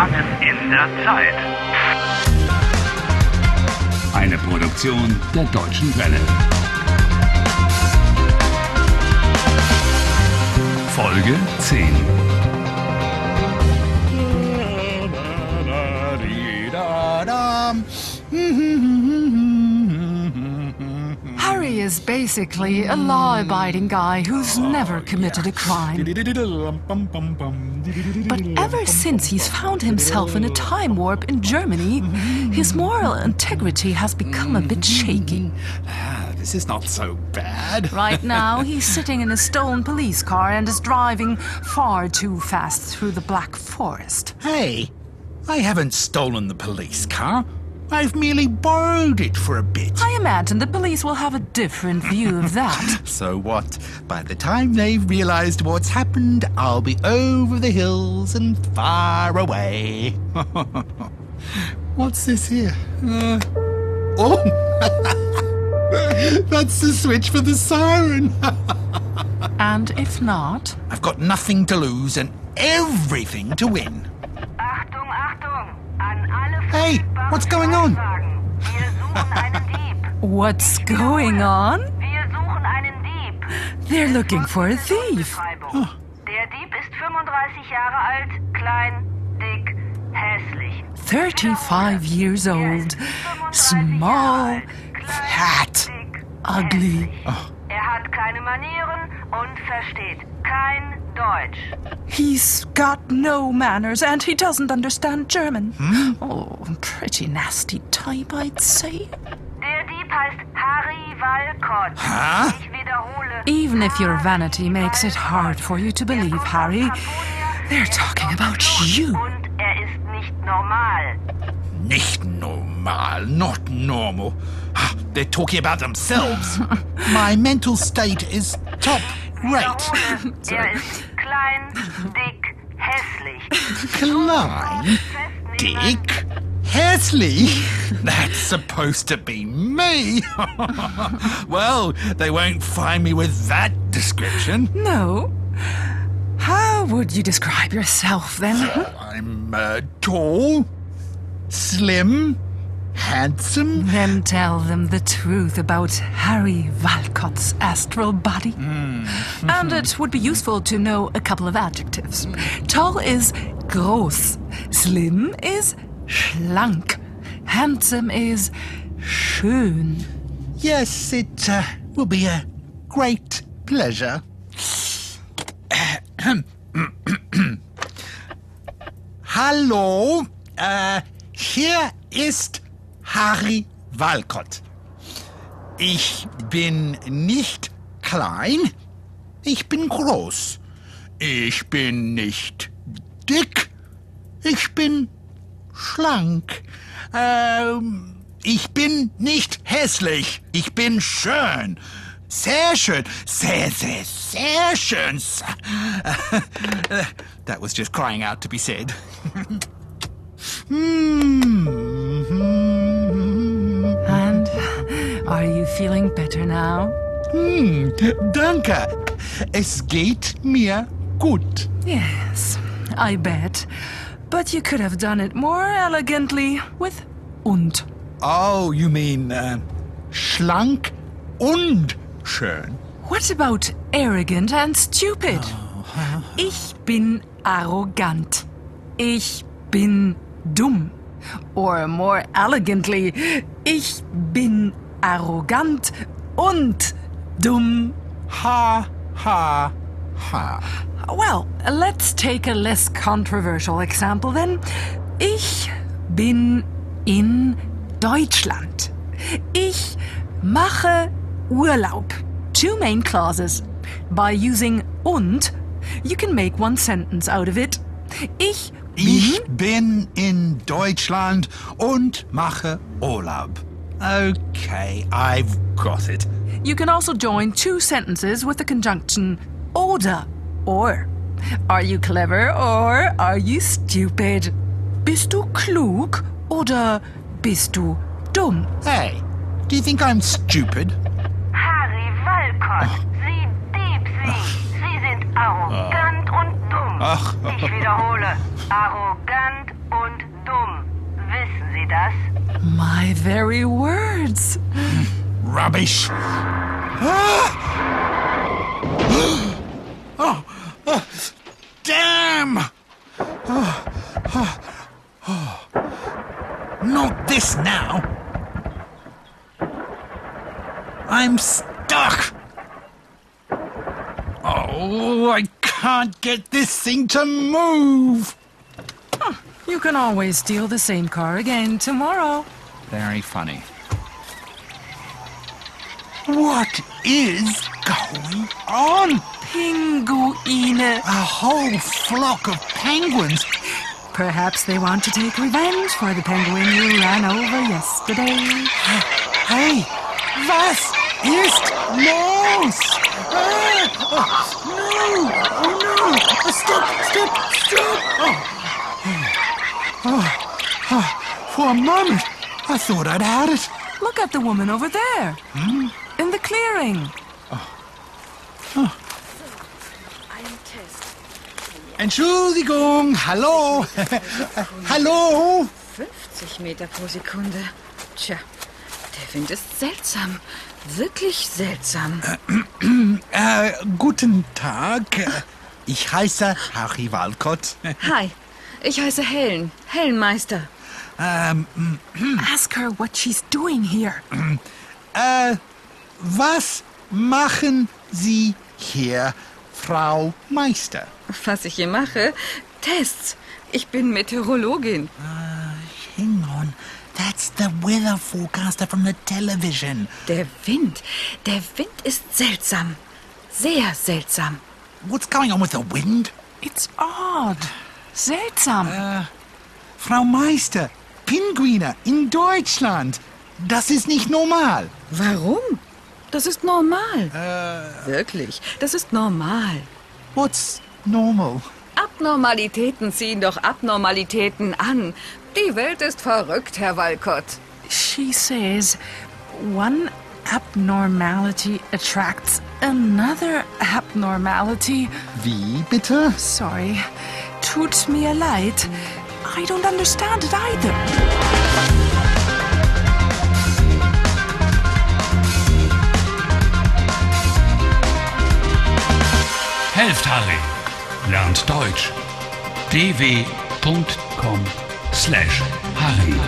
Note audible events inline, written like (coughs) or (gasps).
Gefangen in der Zeit. Eine Produktion der Deutschen Welle. Folge 10. Harry is basically a law abiding guy who's never committed a crime. But ever since he's found himself in a time warp in Germany, his moral integrity has become a bit shaky. Ah, This is not so bad. Right (laughs) now, he's sitting in a stolen police car and is driving far too fast through the Black Forest. Hey, I haven't stolen the police car. I've merely borrowed it for a bit. I imagine the police will have a different view of that. (laughs) So what? By the time they've realized what's happened, I'll be over the hills and far away. (laughs) what's this here? Uh, oh! (laughs) That's the switch for the siren. and if not, I've got nothing to lose and everything to win. Hey, what's going on? Wagen. Wir suchen einen Dieb. what's going on? Wir suchen einen Dieb. They're looking for a thief. Beschreibung. Der Dieb ist 35 Jahre alt, klein, dick, hässlich. 35 years old, small, Fat. Ugly. hässlich. Hat keine Manieren und versteht kein Deutsch. He's got no manners and he doesn't understand German. Oh, pretty nasty type, I'd say. Der Dieb heißt Harry Walcott. Huh? Ich wiederhole. Even if your vanity makes it hard for you to believe, Harry, they're talking about you. Und er ist nicht normal. Nicht normal, not normal. Ah, They're talking about themselves. (laughs) My mental state is top rate. Er ist klein, dick, hässlich. Klein, dick, hässlich. (laughs) That's supposed to be me. (laughs) well, they won't find me with that description. No? How would you describe yourself then? I'm uh, tall, slim, handsome. Then tell them the truth about Harry Walcott's astral body. (laughs) And it would be useful to know a couple of adjectives. Tall is groß, slim is schlank, handsome is schön. Yes, it uh, will be a great pleasure. (coughs) Hallo, hier ist Harry Walcott. Ich bin nicht klein, ich bin groß. Ich bin nicht dick, ich bin schlank. Ähm, ich bin nicht hässlich, ich bin schön. Sehr schön, sehr, sehr, sehr schön. (laughs) That was just crying out to be said. (laughs) Hmm. Are you feeling better now? Hm, danke. Es geht mir gut. Yes, I bet. But you could have done it more elegantly with und. Oh, you mean uh, schlank und schön? What about arrogant and stupid? Ich bin arrogant. Ich bin dumm. Or more elegantly, ich bin arrogant und dumm. Ha, ha, ha. Well, let's take a less controversial example then. Ich bin in Deutschland. Ich mache Urlaub. Two main clauses. By using und, you can make one sentence out of it. Ich bin Ich bin in Deutschland und mache Urlaub. Okay, I've got it. You can also join two sentences with the conjunction oder or. Are you clever or are you stupid? Bist du klug oder bist du dumm? Hey, do you think I'm stupid? Harry Walcott, ah. Sie Dieb, Sie. Ah. Sie sind arrogant ah. und dumm. Ach. Ich wiederhole, arrogant My very words. Rubbish. (gasps) Oh, oh, damn! Oh, oh, oh. Not this now. I'm stuck. Oh, I can't get this thing to move. You can always steal the same car again tomorrow. Very funny. What is going on? Pinguine. A whole flock of penguins. Perhaps they want to take revenge for the penguin you ran over yesterday. Hey, was ist los? Ah, oh, no! Oh no! Stop! Stop! Stop! Oh. A moment, I thought I'd had it. Look at the woman over there. In the clearing. Entschuldigung, hallo. (laughs) hallo. 50 Meter pro Sekunde. Tja, der Wind ist seltsam. Wirklich seltsam. (clears throat) Äh, guten Tag. Ich heiße Harry Walcott. Hi, ich heiße Helen. Hellenmeister. Ähm, Ask her what she's doing here. äh, was machen Sie hier, Frau Meister? Was ich hier mache? Tests. Ich bin Meteorologin. Hang on. That's the weather forecaster from the television. Der Wind. Der Wind ist seltsam. Sehr seltsam. What's going on with the wind? It's odd. Seltsam. Frau Meister, Pinguine in Deutschland. Das ist nicht normal. Warum? Das ist normal. Wirklich, das ist normal. What's normal? Abnormalitäten ziehen doch Abnormalitäten an. Die Welt ist verrückt, Herr Walcott. She says one abnormality attracts another abnormality. Wie bitte? Sorry. Tut mir leid. I don't understand it either. Helft Harry. Lernt Deutsch. dw.com/harry.